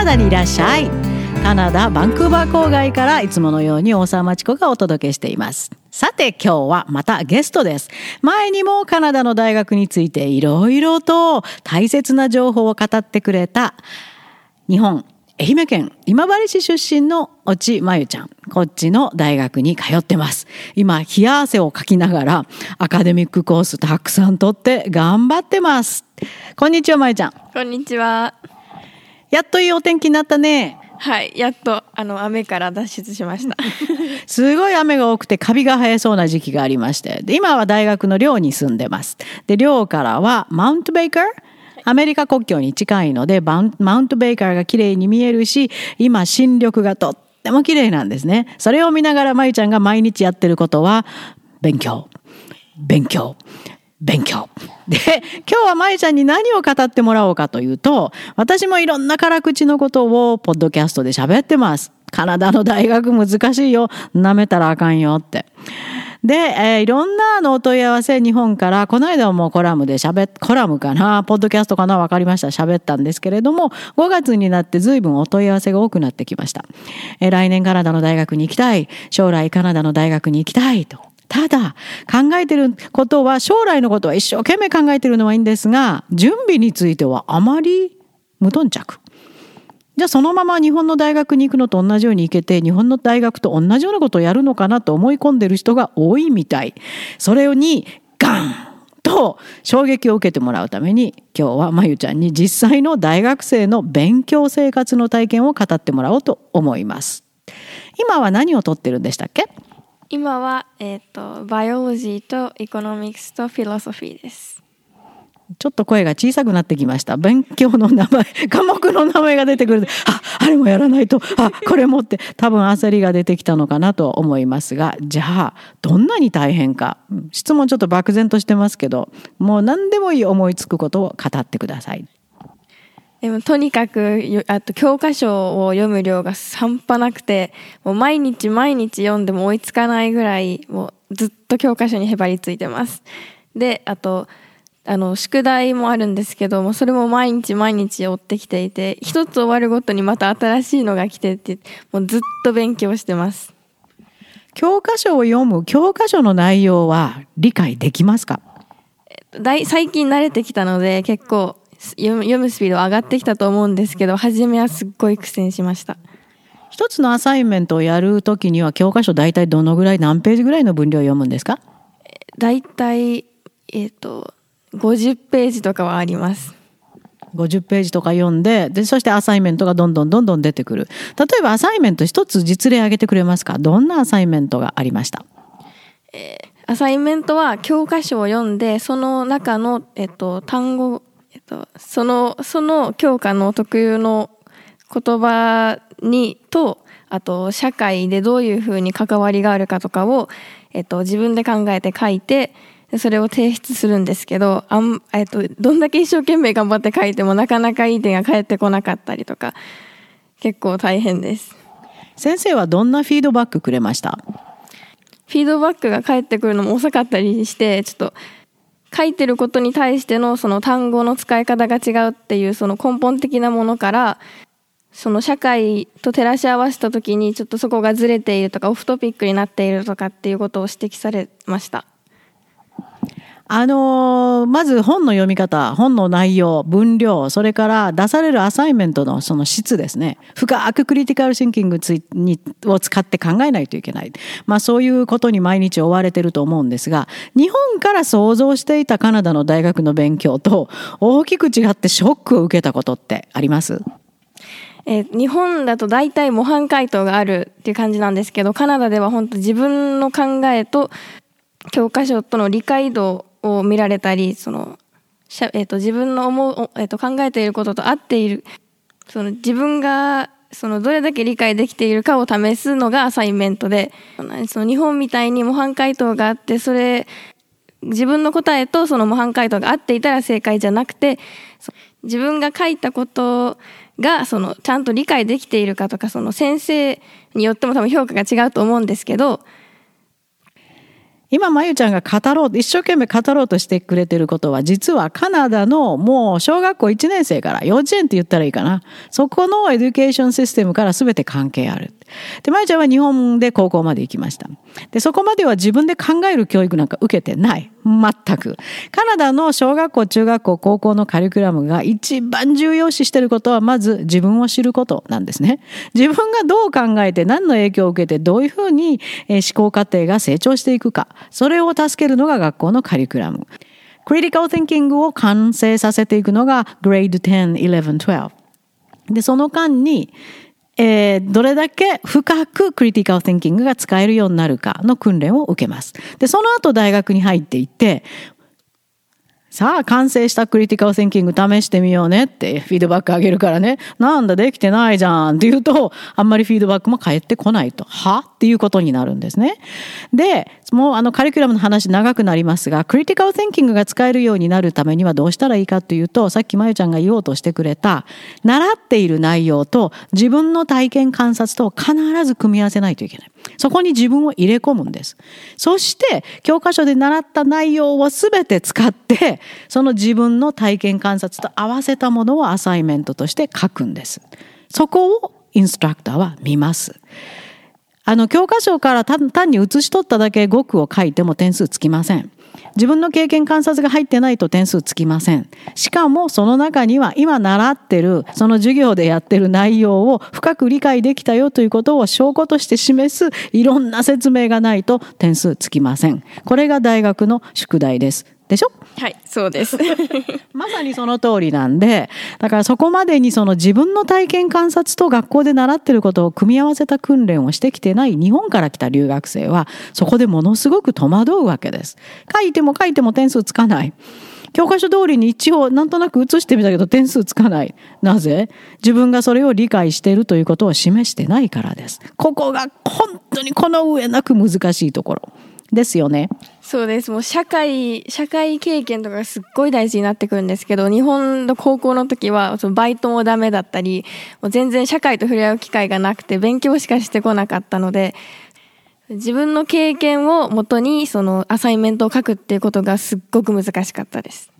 ナダにいらっしゃいカナダバンクーバー郊外からいつものように大沢町子がお届けしていますさて今日はまたゲストです前にもカナダの大学についていろいろと大切な情報を語ってくれた日本愛媛県今治市出身の越智真由ちゃん。こっちの大学に通ってます。今、冷や汗をかきながらアカデミックコースたくさん取って頑張ってます。こんにちは、真由ちゃん。こんにちは。やっといいお天気になったね。はい、やっとあの雨から脱出しました。すごい雨が多くてカビが生えそうな時期がありまして、で今は大学の寮に住んでます。で寮からはマウントベイカーアメリカ国境に近いのでマウントベイカーが綺麗に見えるし今新緑がとっても綺麗なんですねそれを見ながらまゆちゃんが毎日やってることは勉強勉強勉強。で、今日はまゆちゃんに何を語ってもらおうかというと、私もいろんな辛口のことをポッドキャストで喋ってます。カナダの大学難しいよ。舐めたらあかんよって。で、えー、いろんなあのお問い合わせ日本から、この間もコラムで喋っ、コラムかな、ポッドキャストかな、わかりました。喋ったんですけれども、5月になって随分お問い合わせが多くなってきました。えー、来年カナダの大学に行きたい。将来カナダの大学に行きたいと。ただ、考えてることは、将来のことは一生懸命考えてるのはいいんですが、準備についてはあまり無頓着。じゃあそのまま日本の大学に行くのと同じように行けて日本の大学と同じようなことをやるのかなと思い込んでる人が多いみたい。それにガンと衝撃を受けてもらうために今日はまゆちゃんに実際の大学生の勉強生活の体験を語ってもらおうと思います。今は何をとってるんでしたっけ？今は、えーと biology と economics と philosophy です。ちょっと声が小さくなってきました。勉強の名前、科目の名前が出てくる。あ、あれもやらないと、あ、これもって多分焦りが出てきたのかなと思いますが、じゃあ、どんなに大変か。質問ちょっと漠然としてますけど、もう何でもいい思いつくことを語ってください。でもとにかくあと教科書を読む量が半端なくてもう毎日毎日読んでも追いつかないぐらいもうずっと教科書にへばりついてます。であとあの宿題もあるんですけどもそれも毎日毎日追ってきていて一つ終わるごとにまた新しいのが来てってもうずっと勉強してます教科書を読む教科書の内容は理解できますか？最近慣れてきたので結構読むスピード上がってきたと思うんですけど初めはすっごい苦戦しました。一つのアサインメントをやるときには教科書大体どのぐらい何ページぐらいの分量を読むんですか？大体えっ、ー、と50ページとかはあります。50ページとか読んででそしてアサイメントがどんどんどんどん出てくる。例えばアサイメント一つ実例挙げてくれますか？どんなアサイメントがありました、えー、アサイメントは教科書を読んでその中の、えっと、単語、えっと、そのその教科の特有の言葉にとあと社会でどういうふうに関わりがあるかとかを、えっと、自分で考えて書いてそれを提出するんですけどあん、えっと、どんだけ一生懸命頑張って書いてもなかなかいい点が返ってこなかったりとか結構大変です。先生はどんなフィードバックくれました？フィードバックが返ってくるのも遅かったりしてちょっと書いてることに対してのその単語の使い方が違うっていうその根本的なものからその社会と照らし合わせた時にちょっとそこがずれているとかオフトピックになっているとかっていうことを指摘されました。あのー、まず本の読み方、本の内容、分量、それから出されるアサイメントのその質ですね。深くクリティカルシンキングにを使って考えないといけない。まあそういうことに毎日追われてると思うんですが、日本から想像していたカナダの大学の勉強と大きく違ってショックを受けたことってあります？え、日本だと大体模範解答があるっていう感じなんですけどカナダでは本当自分の考えと教科書との理解度を見られたりその、えーと、自分の思う、えーと、考えていることと合っている。その自分がそのどれだけ理解できているかを試すのがアサイメントでその日本みたいに模範解答があってそれ自分の答えとその模範解答が合っていたら正解じゃなくて自分が書いたことがそのちゃんと理解できているかとかその先生によっても多分評価が違うと思うんですけど今、まゆちゃんが語ろう、一生懸命語ろうとしてくれてることは、実はカナダのもう小学校1年生から幼稚園って言ったらいいかな。そこの education system から全て関係ある。で、まゆちゃんは日本で高校まで行きました。で、そこまでは自分で考える教育なんか受けてない。全く。カナダの小学校、中学校、高校のカリキュラムが一番重要視していることは、まず自分を知ることなんですね。自分がどう考えて何の影響を受けてどういうふうに思考過程が成長していくか。それを助けるのが学校のカリキュラム。 critical thinking を完成させていくのが Grade 10、11、12。で、その間に、えー、どれだけ深くクリティカル・ティンキングが使えるようになるかの訓練を受けます。で、その後大学に入っていって、さあ、完成したクリティカル・センキング試してみようねってフィードバックあげるからね。なんだ、できてないじゃんって言うと、あんまりフィードバックも返ってこないと。は？っていうことになるんですね。で、もうあのカリキュラムの話長くなりますが、クリティカル・センキングが使えるようになるためにはどうしたらいいかというと、さっきまゆちゃんが言おうとしてくれた、習っている内容と自分の体験観察と必ず組み合わせないといけない。そこに自分を入れ込むんです。そして、教科書で習った内容をすべて使って、その自分の体験観察と合わせたものをアサイメントとして書くんです。そこをインストラクターは見ます。あの、教科書から単に写し取っただけ語句を書いても点数つきません。自分の経験観察が入ってないと点数つきません。しかもその中には今習ってる、その授業でやってる内容を深く理解できたよということを証拠として示すいろんな説明がないと点数つきません。これが大学の宿題です。でしょ？はいそうです まさにその通りなんでだからそこまでにその自分の体験観察と学校で習ってることを組み合わせた訓練をしてきてない日本から来た留学生はそこでものすごく戸惑うわけです書いても書いても点数つかない教科書通りに一応なんとなく写してみたけど点数つかない。なぜ？自分がそれを理解しているということを示してないからです。ここが本当にこの上なく難しいところ。ですよね。そうです。もう社会、社会経験とかすっごい大事になってくるんですけど、日本の高校の時は、そのバイトもダメだったり、もう全然社会と触れ合う機会がなくて、勉強しかしてこなかったので、自分の経験をもとに、そのアサイメントを書くっていうことがすっごく難しかったです。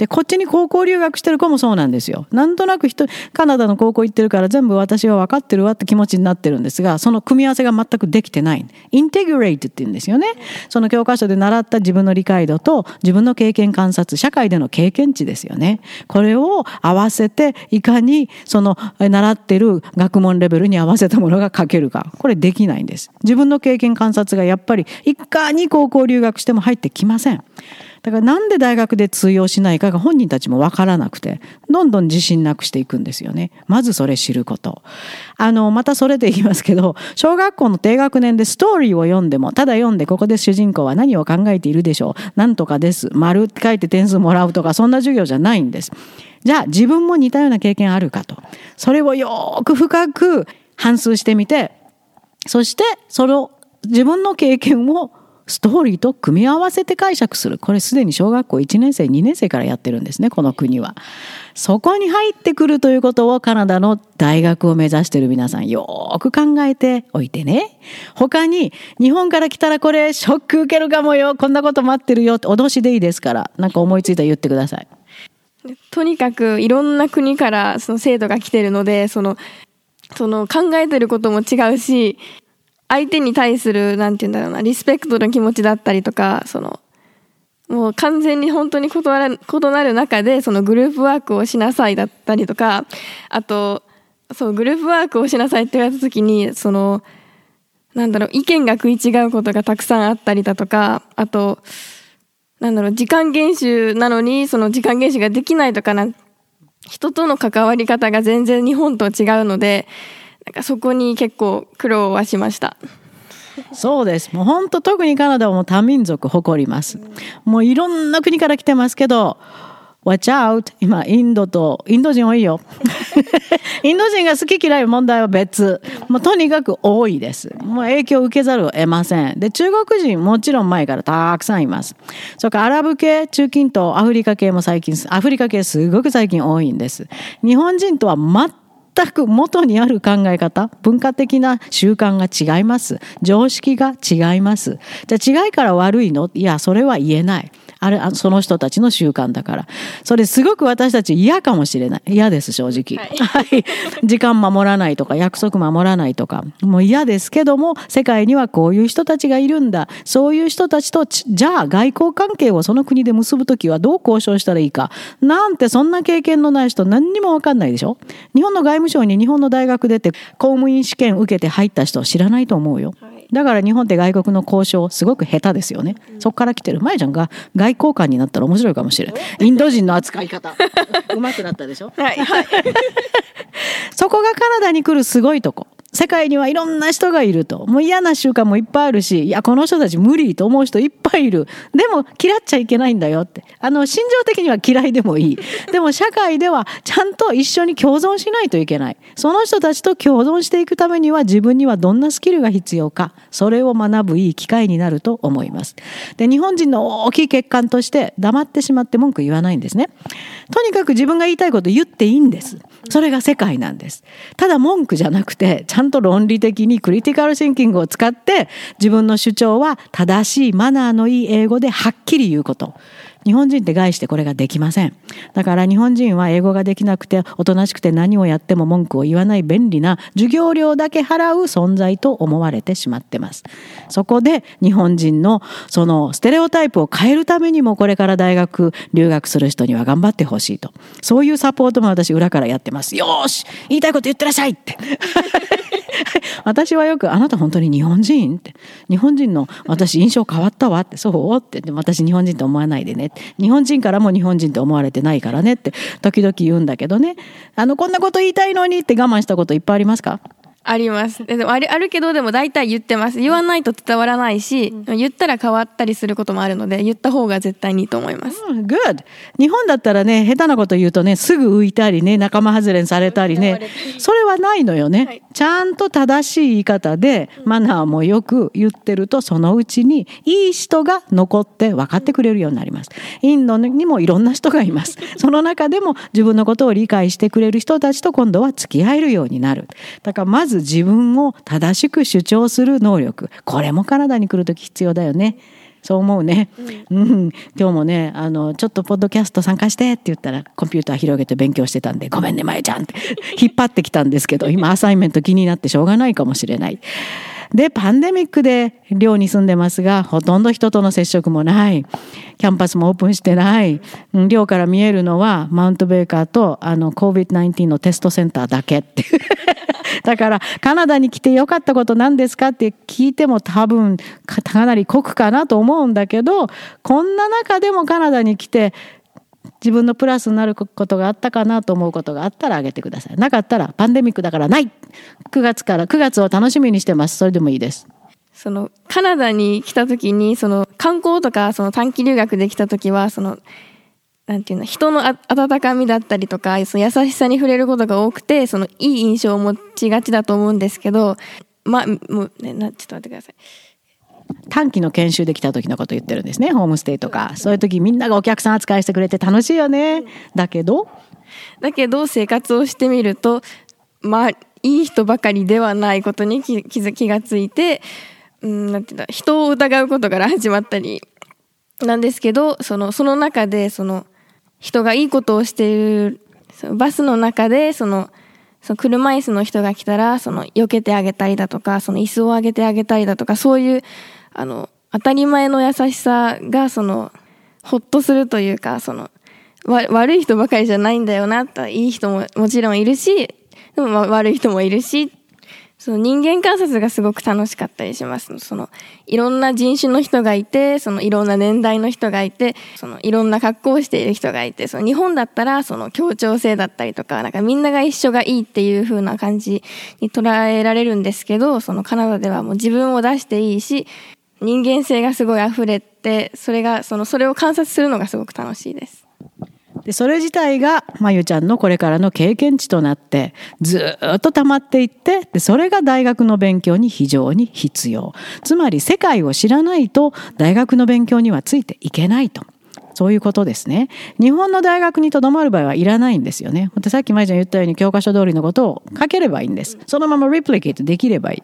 で、こっちに高校留学してる子もそうなんですよ。なんとなく人、カナダの高校行ってるから全部私は分かってるわって気持ちになってるんですが、その組み合わせが全くできてない。インテグレイトって言うんですよね。その教科書で習った自分の理解度と自分の経験観察、社会での経験値ですよね。これを合わせて、いかにその習ってる学問レベルに合わせたものが書けるか。これできないんです。自分の経験観察がやっぱりいかに高校留学しても入ってきません。だからなんで大学で通用しないかが本人たちもわからなくて、どんどん自信なくしていくんですよね。まずそれ知ること。あの、またそれで言いますけど、小学校の低学年でストーリーを読んでも、ただ読んでここで主人公は何を考えているでしょう。なんとかです。丸って書いて点数もらうとか、そんな授業じゃないんです。じゃあ自分も似たような経験あるかと。それをよく深く反数してみて、そしてその自分の経験をストーリーと組み合わせて解釈する。これすでに小学校1年生、2年生からやってるんですね、この国は。そこに入ってくるということをカナダの大学を目指してる皆さんよく考えておいてね。他に日本から来たらこれショック受けるかもよ。こんなこと待ってるよ。脅しでいいですから。なんか思いついたら言ってください。とにかくいろんな国からその生徒が来てるので、その、その考えてることも違うし、相手に対する、なんて言うんだろうな、リスペクトの気持ちだったりとか、その、もう完全に本当に異なる異なる中で、そのグループワークをしなさいだったりとか、あと、そう、グループワークをしなさいって言われた時に、その、なんだろう、意見が食い違うことがたくさんあったりだとか、あと、なんだろう、時間厳守なのに、その時間厳守ができないとかな、人との関わり方が全然日本と違うので、なんかそこに結構苦労はしました。そうです。もう本当特にカナダはもう多民族誇ります。もういろんな国から来てますけど、Watch out! 今、インドと、インド人多いよ。インド人が好き嫌い問題は別。もうとにかく多いです。もう影響を受けざるを得ません。で、中国人もちろん前からたくさんいます。それからアラブ系、中近東、アフリカ系も最近、アフリカ系すごく最近多いんです。日本人とは全全く元にある考え方文化的な習慣が違います。常識が違います。じゃあ違いから悪いの？いやそれは言えない。あれその人たちの習慣だから。それすごく私たち嫌かもしれない。嫌です正直、はい、はい、時間守らないとか約束守らないとか。もう嫌ですけども世界にはこういう人たちがいるんだ。そういう人たちとじゃあ外交関係をその国で結ぶ時はどう交渉したらいいか。なんてそんな経験のない人何にも分かんないでしょ。日本の外務省に日本の大学出て公務員試験受けて入った人知らないと思うよ。はいだから日本って外国の交渉すごく下手ですよね、うん、そこから来てる前ちゃんが外交官になったら面白いかもしれないインド人の扱い方。うまくなったでしょ？はい、はい、そこがカナダに来るすごいとこ世界にはいろんな人がいると。もう嫌な習慣もいっぱいあるし、いや、この人たち無理と思う人いっぱいいる。でも、嫌っちゃいけないんだよって。あの、心情的には嫌いでもいい。でも、社会ではちゃんと一緒に共存しないといけない。その人たちと共存していくためには、自分にはどんなスキルが必要か、それを学ぶいい機会になると思います。で、日本人の大きい欠陥として、黙ってしまって文句言わないんですね。とにかく自分が言いたいこと言っていいんです。それが世界なんです。ただ文句じゃなくて、ちゃんと論理的にクリティカルシンキングを使って、自分の主張は正しいマナーのいい英語ではっきり言うこと。日本人って概してこれができません。だから日本人は英語ができなくて、おとなしくて何をやっても文句を言わない便利な授業料だけ払う存在と思われてしまってます。そこで日本人のそのステレオタイプを変えるためにもこれから大学留学する人には頑張ってほしいと。そういうサポートも私裏からやってます。よし言いたいこと言ってらっしゃいって 私はよく「あなた本当に日本人?」って「日本人の私印象変わったわ」って「そう?」ってで私日本人と思わないでね日本人からも日本人って思われてないからねって時々言うんだけどね。あのこんなこと言いたいのにって我慢したこといっぱいありますか？あります。でもあるあるけど、でも大体言ってます。言わないと伝わらないし、うん、言ったら変わったりすることもあるので、言った方が絶対にいいと思います。うん、good! 日本だったらね、下手なこと言うとね、すぐ浮いたりね、仲間外れにされたりね、それはないのよね。はい、ちゃんと正しい言い方で、マナーもよく言ってると、そのうちにいい人が残って分かってくれるようになります。インドにもいろんな人がいます。その中でも自分のことを理解してくれる人たちと今度は付き合えるようになる。だからまずず自分を正しく主張する能力これもカナダに来る時必要だよね。そう思うね、うん、今日もねあのちょっとポッドキャスト参加してって言ったらコンピューター広げて勉強してたんでごめんねまゆちゃんって 引っ張ってきたんですけど今アサイメント気になってしょうがないかもしれない。で、パンデミックで寮に住んでますが、ほとんど人との接触もない。キャンパスもオープンしてない。寮から見えるのは、マウントベーカーと、あの、COVID-19 のテストセンターだけって だから、カナダに来てよかったこと何ですかって聞いても多分、かなり酷かなと思うんだけど、こんな中でもカナダに来て、自分のプラスになることがあったかなと思うことがあったらあげてください。なかったらパンデミックだからない !9 月から9月を楽しみにしてます。それでもいいです。そのカナダに来た時にその観光とかその短期留学できた時はそのなんていうの人の温かみだったりとかその優しさに触れることが多くてそのいい印象を持ちがちだと思うんですけどまあもうねなちょっと待ってください。短期の研修で来た時のこと言ってるんですねホームステイとか。そういう時みんながお客さん扱いしてくれて楽しいよね。だけど？だけど生活をしてみるとまあいい人ばかりではないことに気気がついて、うん、なんていうんだ人を疑うことから始まったりなんですけどそのその中でその人がいいことをしているバスの中でそのその車椅子の人が来たらその避けてあげたりだとかその椅子を上げてあげたりだとかそういうあの当たり前の優しさがそのほっとするというかその悪い人ばかりじゃないんだよなといい人ももちろんいるしでも悪い人もいるしその人間観察がすごく楽しかったりします。そのいろんな人種の人がいて、そのいろんな年代の人がいて、そのいろんな格好をしている人がいて、その日本だったらその協調性だったりとか、なんかみんなが一緒がいいっていう風な感じに捉えられるんですけど、そのカナダではもう自分を出していいし、人間性がすごい溢れて、それが、その、それを観察するのがすごく楽しいです。でそれ自体がまゆちゃんのこれからの経験値となってずっと溜まっていってでそれが大学の勉強に非常に必要つまり世界を知らないと大学の勉強にはついていけないと。そういうことですね。日本の大学にとどまる場合はいらないんですよね。さっき舞ちゃん言ったように教科書通りのことを書ければいいんです。そのままリプリケートできればいい。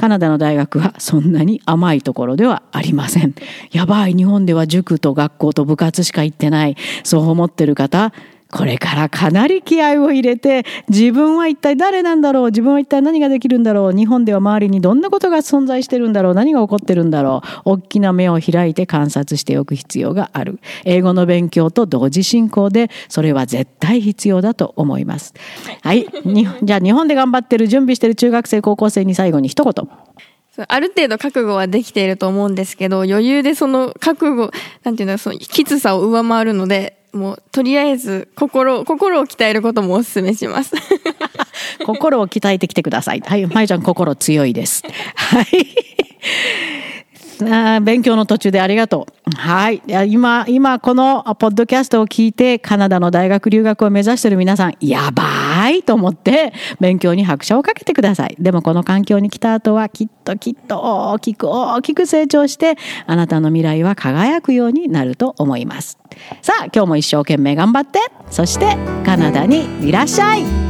カナダの大学はそんなに甘いところではありません。やばい、日本では塾と学校と部活しか行ってない。そう思ってる方、これからかなり気合を入れて自分は一体誰なんだろう自分は一体何ができるんだろう日本では周りにどんなことが存在してるんだろう何が起こってるんだろう大きな目を開いて観察しておく必要がある。英語の勉強と同時進行でそれは絶対必要だと思います。はい。じゃあ日本で頑張ってる準備してる中学生高校生に最後に一言。ある程度覚悟はできていると思うんですけど余裕でその覚悟なんていうのそのきつさを上回るのでもうとりあえず心心を鍛えることもお勧めします。心を鍛えてきてください。はいまゆちゃん心強いです。はい。あ勉強の途中でありがとう。はい。今、今、このポッドキャストを聞いて、カナダの大学留学を目指している皆さん、やばいと思って、勉強に拍車をかけてください。でも、この環境に来た後は、きっときっと大きく大きく成長して、あなたの未来は輝くようになると思います。さあ、今日も一生懸命頑張って、そして、カナダにいらっしゃい。